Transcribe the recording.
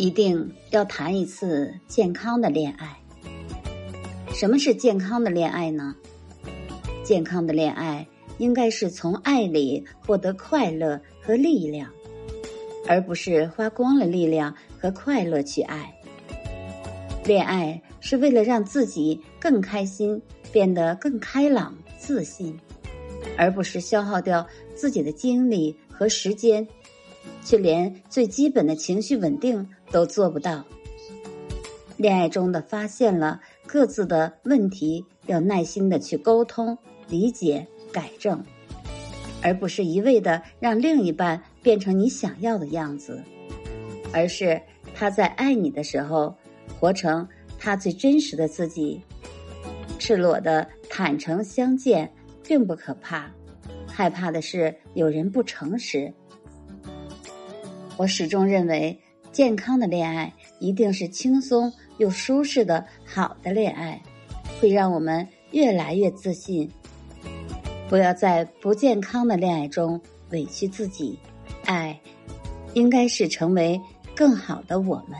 一定要谈一次健康的恋爱。什么是健康的恋爱呢？健康的恋爱应该是从爱里获得快乐和力量，而不是花光了力量和快乐去爱。恋爱是为了让自己更开心，变得更开朗、自信，而不是消耗掉自己的精力和时间，却连最基本的情绪稳定都做不到。恋爱中的发现了各自的问题，要耐心的去沟通、理解、改正，而不是一味的让另一半变成你想要的样子，而是他在爱你的时候，活成他最真实的自己。赤裸的坦诚相见并不可怕，害怕的是有人不诚实。我始终认为，健康的恋爱一定是轻松。又舒适的好的恋爱，会让我们越来越自信。不要在不健康的恋爱中委屈自己，爱应该是成为更好的我们。